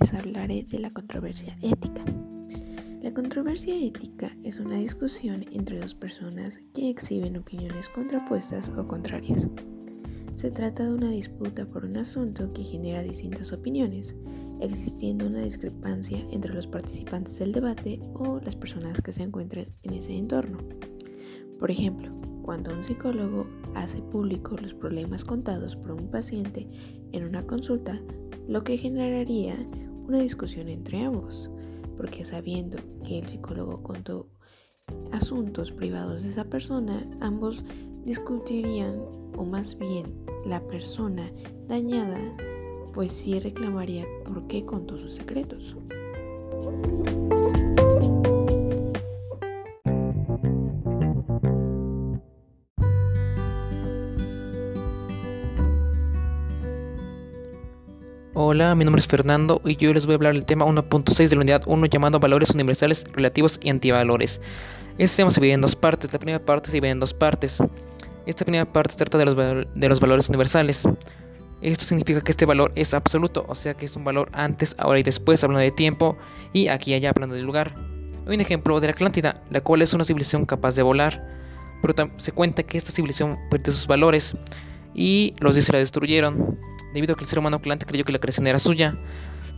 les hablaré de la controversia ética. La controversia ética es una discusión entre dos personas que exhiben opiniones contrapuestas o contrarias. Se trata de una disputa por un asunto que genera distintas opiniones, existiendo una discrepancia entre los participantes del debate o las personas que se encuentran en ese entorno. Por ejemplo, cuando un psicólogo hace público los problemas contados por un paciente en una consulta, lo que generaría una discusión entre ambos porque sabiendo que el psicólogo contó asuntos privados de esa persona, ambos discutirían, o más bien la persona dañada, pues sí reclamaría por qué contó sus secretos. Hola, mi nombre es Fernando y yo les voy a hablar del tema 1.6 de la unidad 1 llamado valores universales relativos y antivalores. Este tema se divide en dos partes. La primera parte se divide en dos partes. Esta primera parte trata de los, de los valores universales. Esto significa que este valor es absoluto, o sea que es un valor antes, ahora y después, hablando de tiempo, y aquí y allá hablando de lugar. Un ejemplo de la Atlántida, la cual es una civilización capaz de volar, pero se cuenta que esta civilización perdió sus valores y los dioses la destruyeron debido a que el ser humano Atlante creyó que la creación era suya.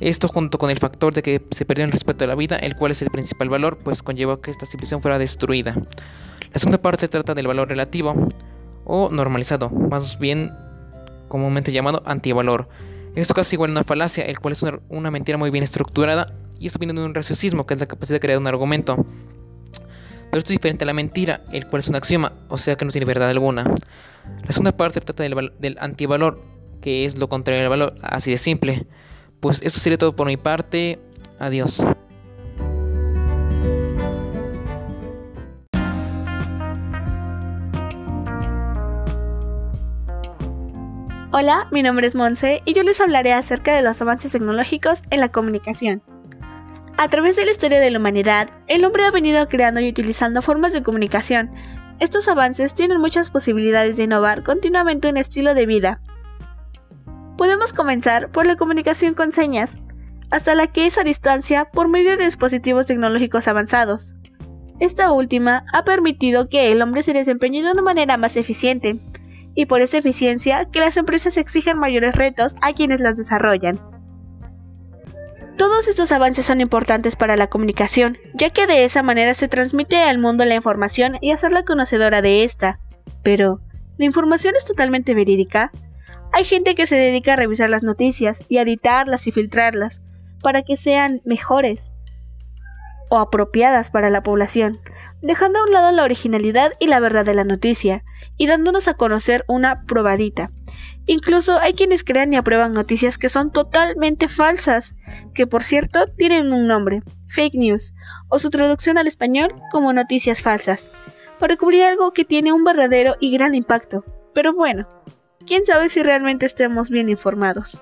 Esto junto con el factor de que se perdió el respeto a la vida, el cual es el principal valor, pues conllevó que esta civilización fuera destruida. La segunda parte trata del valor relativo o normalizado, más bien comúnmente llamado antivalor. Esto casi igual a una falacia, el cual es una, mentira muy bien estructurada y esto viene de un raciocismo, que es la capacidad de crear un argumento. Pero esto es diferente a la mentira, el cual es un axioma, o sea que no tiene verdad alguna. La segunda parte trata del, del antivalor, que es lo contrario al valor, así de simple. Pues eso sería todo por mi parte. Adiós. Hola, mi nombre es Monse y yo les hablaré acerca de los avances tecnológicos en la comunicación. A través de la historia de la humanidad, el hombre ha venido creando y utilizando formas de comunicación. Estos avances tienen muchas posibilidades de innovar continuamente un estilo de vida, Podemos comenzar por la comunicación con señas, hasta la que es a distancia por medio de dispositivos tecnológicos avanzados. Esta última ha permitido que el hombre se desempeñe de una manera más eficiente, y por esa eficiencia que las empresas exigen mayores retos a quienes las desarrollan. Todos estos avances son importantes para la comunicación, ya que de esa manera se transmite al mundo la información y hacerla conocedora de esta. Pero, ¿la información es totalmente verídica? Hay gente que se dedica a revisar las noticias y a editarlas y filtrarlas para que sean mejores o apropiadas para la población, dejando a un lado la originalidad y la verdad de la noticia y dándonos a conocer una probadita. Incluso hay quienes crean y aprueban noticias que son totalmente falsas, que por cierto tienen un nombre, fake news, o su traducción al español como noticias falsas, para cubrir algo que tiene un verdadero y gran impacto. Pero bueno, quién sabe si realmente estemos bien informados.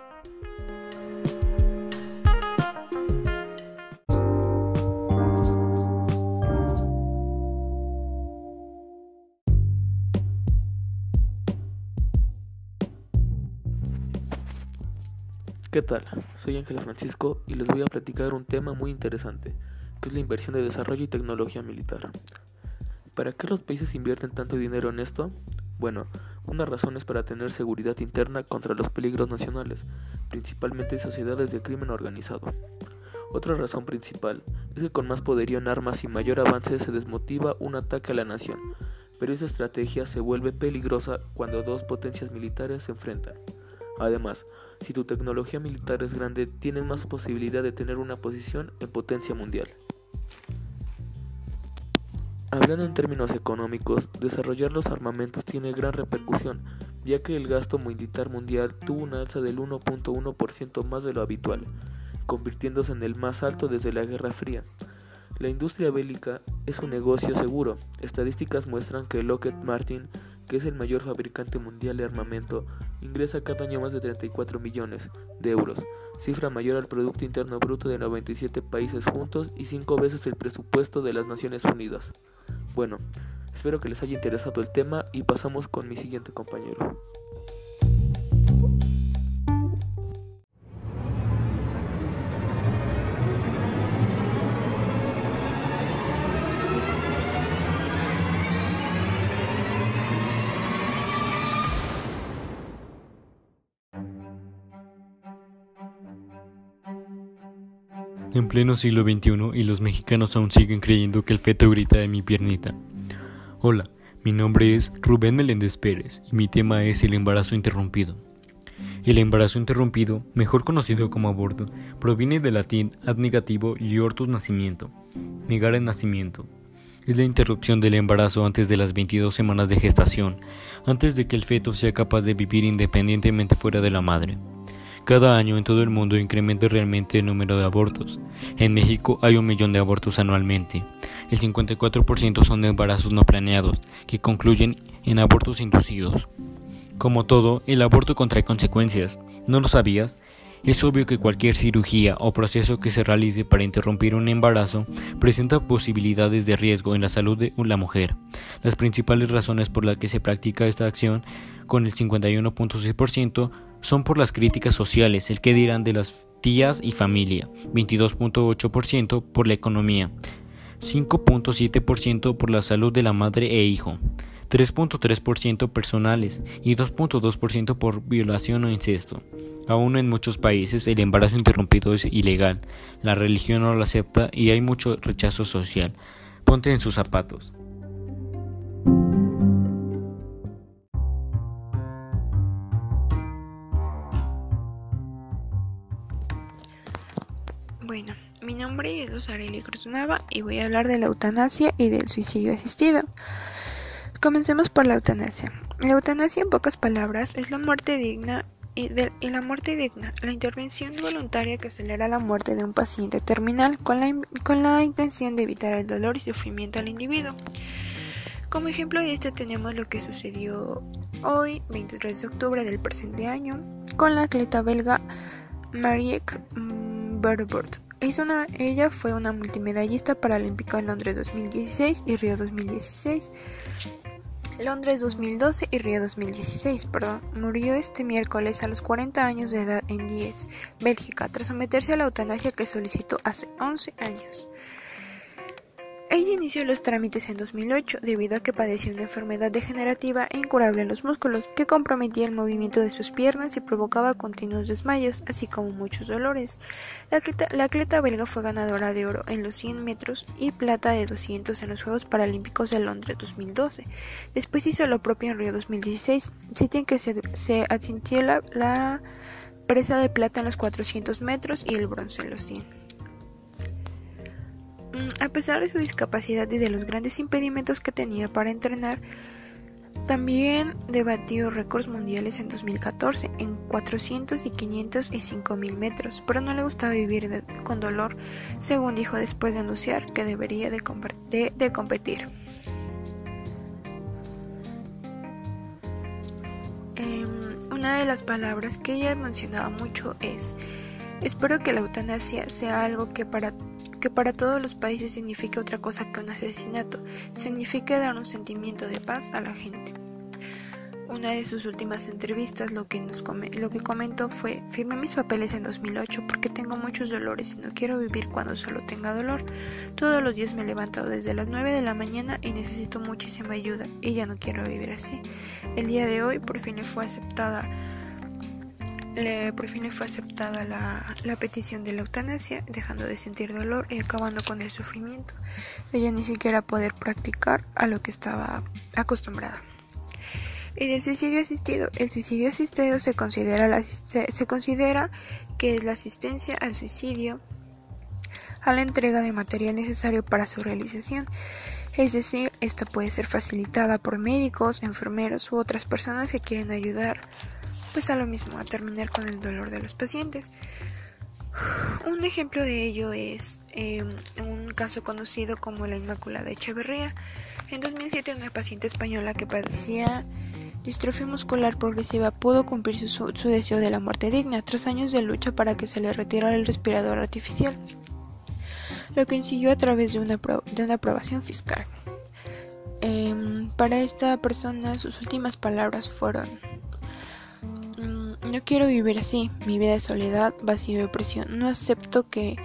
¿Qué tal? Soy Ángel Francisco y les voy a platicar un tema muy interesante, que es la inversión de desarrollo y tecnología militar. ¿Para qué los países invierten tanto dinero en esto? Bueno, una razón es para tener seguridad interna contra los peligros nacionales, principalmente sociedades de crimen organizado. Otra razón principal es que con más poderío en armas y mayor avance se desmotiva un ataque a la nación, pero esa estrategia se vuelve peligrosa cuando dos potencias militares se enfrentan. Además, si tu tecnología militar es grande, tienes más posibilidad de tener una posición en potencia mundial. Hablando en términos económicos, desarrollar los armamentos tiene gran repercusión, ya que el gasto militar mundial tuvo una alza del 1.1% más de lo habitual, convirtiéndose en el más alto desde la Guerra Fría. La industria bélica es un negocio seguro. Estadísticas muestran que Lockheed Martin, que es el mayor fabricante mundial de armamento, ingresa cada año más de 34 millones de euros, cifra mayor al Producto Interno Bruto de 97 países juntos y cinco veces el presupuesto de las Naciones Unidas. Bueno, espero que les haya interesado el tema y pasamos con mi siguiente compañero. En pleno siglo XXI y los mexicanos aún siguen creyendo que el feto grita de mi piernita. Hola, mi nombre es Rubén Meléndez Pérez y mi tema es el embarazo interrumpido. El embarazo interrumpido, mejor conocido como aborto, proviene del latín ad negativo y ortus nacimiento, negar el nacimiento. Es la interrupción del embarazo antes de las 22 semanas de gestación, antes de que el feto sea capaz de vivir independientemente fuera de la madre. Cada año en todo el mundo incrementa realmente el número de abortos. En México hay un millón de abortos anualmente. El 54% son embarazos no planeados, que concluyen en abortos inducidos. Como todo, el aborto contrae consecuencias. ¿No lo sabías? Es obvio que cualquier cirugía o proceso que se realice para interrumpir un embarazo presenta posibilidades de riesgo en la salud de la mujer. Las principales razones por las que se practica esta acción, con el 51.6%, son por las críticas sociales, el que dirán de las tías y familia, 22.8% por la economía, 5.7% por la salud de la madre e hijo, 3.3% personales y 2.2% por violación o incesto. Aún en muchos países el embarazo interrumpido es ilegal, la religión no lo acepta y hay mucho rechazo social. Ponte en sus zapatos. Nombre es Luz Arely Cruzunava y voy a hablar de la eutanasia y del suicidio asistido. Comencemos por la eutanasia. La eutanasia, en pocas palabras, es la muerte digna y, de, y, la muerte digna, la intervención voluntaria que acelera la muerte de un paciente terminal con la, con la intención de evitar el dolor y sufrimiento al individuo. Como ejemplo de esto tenemos lo que sucedió hoy, 23 de octubre del presente año, con la atleta belga Marieke Berbert. Una, ella fue una multimedallista paralímpica en Londres 2016 y Río 2016. Londres 2012 y Río 2016, perdón, murió este miércoles a los 40 años de edad en Diez, Bélgica, tras someterse a la eutanasia que solicitó hace 11 años. Ella inició los trámites en 2008 debido a que padecía una enfermedad degenerativa e incurable en los músculos que comprometía el movimiento de sus piernas y provocaba continuos desmayos, así como muchos dolores. La atleta, belga fue ganadora de oro en los 100 metros y plata de 200 en los Juegos Paralímpicos de Londres 2012. Después hizo lo propio en Río 2016, sitio en que se, se la, la presa de plata en los 400 metros y el bronce en los 100. A pesar de su discapacidad y de los grandes impedimentos que tenía para entrenar, también debatió récords mundiales en 2014 en 400 y 500 y 5000 metros, pero no le gustaba vivir con dolor, según dijo después de anunciar que debería de, competir. Eh, una de las palabras que ella mencionaba mucho es, espero que la eutanasia sea algo que para que para todos los países significa otra cosa que un asesinato, significa dar un sentimiento de paz a la gente. Una de sus últimas entrevistas lo que, nos lo que comentó fue, firmé mis papeles en 2008 porque tengo muchos dolores y no quiero vivir cuando solo tenga dolor. Todos los días me levanto desde las 9 de la mañana y necesito muchísima ayuda y ya no quiero vivir así. El día de hoy por fin fue aceptada le, por fin le fue aceptada la, petición de la eutanasia, dejando de sentir dolor y acabando con el sufrimiento de ella ni siquiera poder practicar a lo que estaba acostumbrada. Y del suicidio asistido, el suicidio asistido se considera, la, se, se considera que es la asistencia al suicidio a la entrega de material necesario para su realización. Es decir, esta puede ser facilitada por médicos, enfermeros u otras personas que quieren ayudar pues a lo mismo, a terminar con el dolor de los pacientes. Un ejemplo de ello es eh, un caso conocido como la Inmaculada Echeverría. En 2007 una paciente española que padecía distrofia muscular progresiva pudo cumplir su, su, deseo de la muerte digna tras años de lucha para que se le retirara el respirador artificial, lo que consiguió a través de una, de una aprobación fiscal. Eh, para esta persona sus últimas palabras fueron no quiero vivir así, mi vida de soledad, vacío y opresión. No acepto que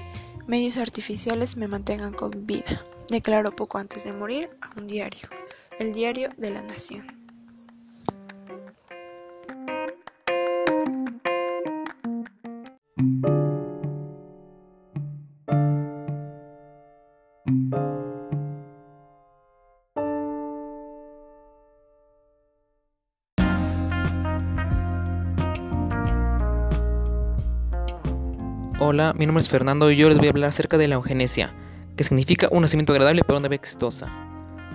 medios artificiales me mantengan con vida. Declaro poco antes de morir a un diario, el diario de la nación. Hola, mi nombre es Fernando y yo les voy a hablar acerca de la eugenesia, que significa un nacimiento agradable para una vida exitosa.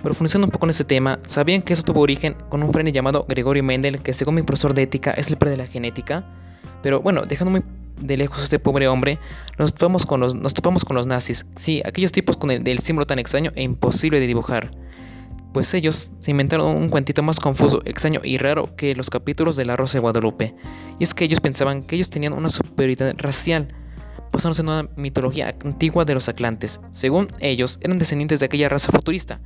Profundizando un poco en este tema, ¿sabían que eso tuvo origen con un frene llamado Gregorio Mendel, que según mi profesor de ética es el padre de la genética? Pero bueno, dejando muy de lejos a este pobre hombre, nos topamos con los, nos topamos con los nazis, sí, aquellos tipos con el del símbolo tan extraño e imposible de dibujar. Pues ellos se inventaron un cuentito más confuso, extraño y raro que los capítulos de La Rosa de Guadalupe. Y es que ellos pensaban que ellos tenían una superioridad racial, basándose en una mitología antigua de los atlantes. Según ellos, eran descendientes de aquella raza futurista,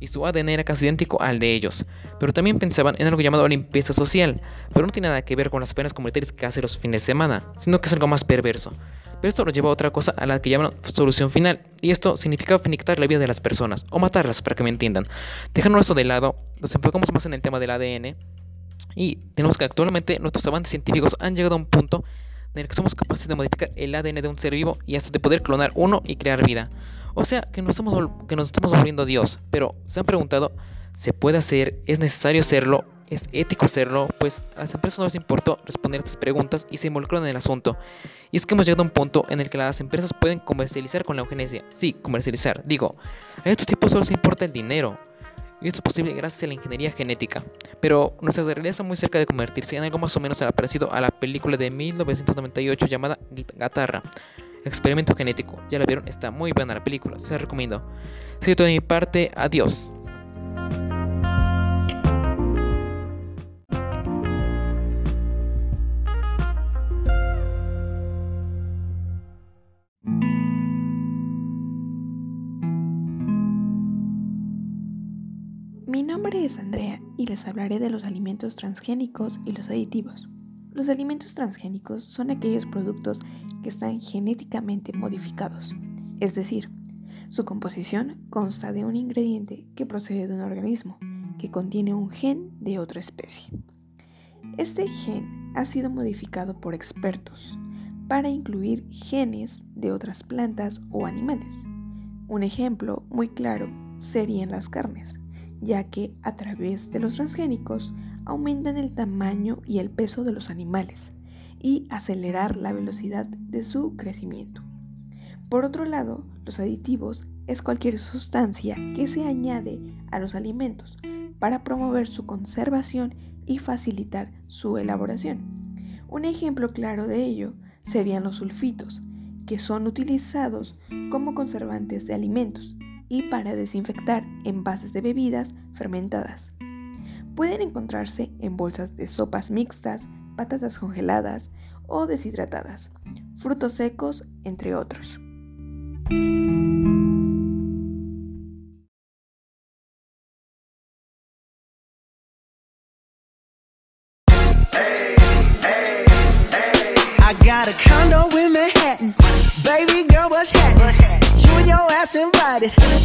y su ADN era casi idéntico al de ellos, pero también pensaban en algo llamado limpieza social, pero no tiene nada que ver con las penas comunitarias que hacen los fines de semana, sino que es algo más perverso. Pero esto lo lleva a otra cosa a la que llaman solución final, y esto significa finiquitar la vida de las personas, o matarlas, para que me entiendan. Dejando eso de lado, nos enfocamos más en el tema del ADN, y tenemos que actualmente nuestros avances científicos han llegado a un punto en el que somos capaces de modificar el ADN de un ser vivo y hasta de poder clonar uno y crear vida. O sea, que nos estamos, que nos estamos volviendo Dios. Pero, ¿se han preguntado? ¿Se puede hacer? ¿Es necesario hacerlo? ¿Es ético hacerlo? Pues a las empresas no les importó responder estas preguntas y se involucraron en el asunto. Y es que hemos llegado a un punto en el que las empresas pueden comercializar con la eugenesia. Sí, comercializar. Digo, a estos tipos solo les importa el dinero. Y esto es posible gracias a la ingeniería genética. Pero nuestra realidad está muy cerca de convertirse en algo más o menos parecido a la película de 1998 llamada Gatarra. Experimento genético. Ya la vieron, está muy buena la película, se la recomiendo. Si todo de mi parte, adiós. Mi nombre es Andrea y les hablaré de los alimentos transgénicos y los aditivos. Los alimentos transgénicos son aquellos productos que están genéticamente modificados, es decir, su composición consta de un ingrediente que procede de un organismo que contiene un gen de otra especie. Este gen ha sido modificado por expertos para incluir genes de otras plantas o animales. Un ejemplo muy claro serían las carnes, ya que a través de los transgénicos aumentan el tamaño y el peso de los animales y acelerar la velocidad de su crecimiento. Por otro lado, los aditivos es cualquier sustancia que se añade a los alimentos para promover su conservación y facilitar su elaboración. Un ejemplo claro de ello serían los sulfitos, que son utilizados como conservantes de alimentos y para desinfectar envases de bebidas fermentadas. Pueden encontrarse en bolsas de sopas mixtas, patatas congeladas o deshidratadas, frutos secos, entre otros.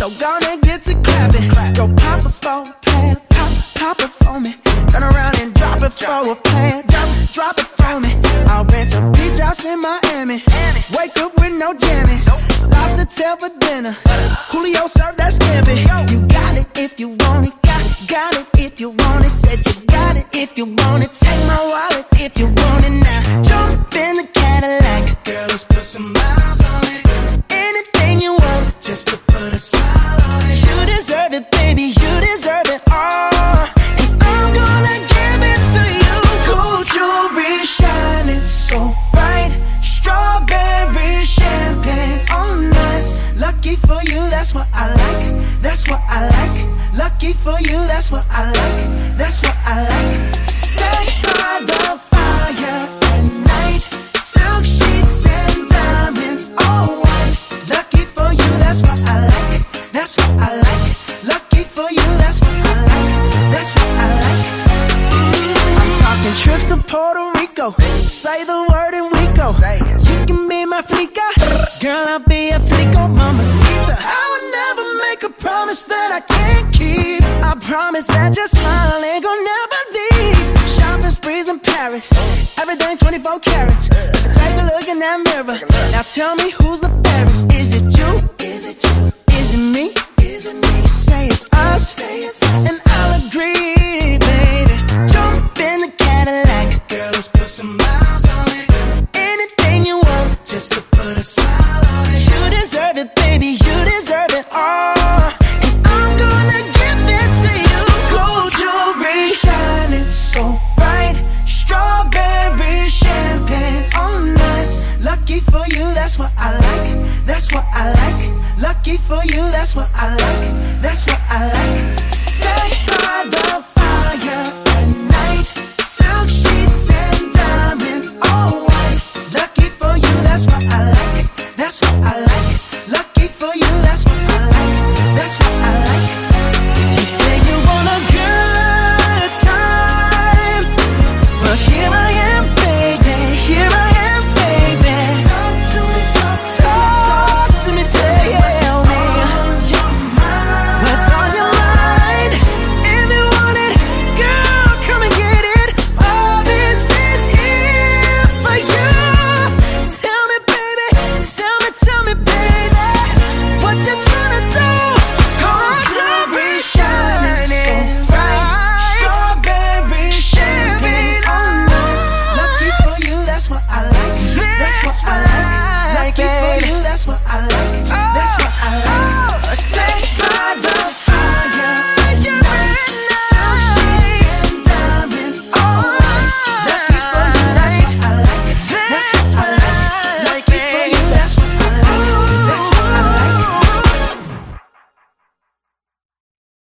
So gonna get to clapping. Go pop a phone, plan, pop, pop it for me. Turn around and drop it for a plan, Say the word and we go. You can be my flica. Girl, I'll be a flico, mamacita. I would never make a promise that I can't keep. I promise that your smile ain't gonna never leave. Shopping sprees in Paris. Everything 24 carats. Take a look in that mirror. Now tell me who's the fairest. Is it you? Is it you? Is it me? Is it me? Say it's us. And I'll agree, just for you.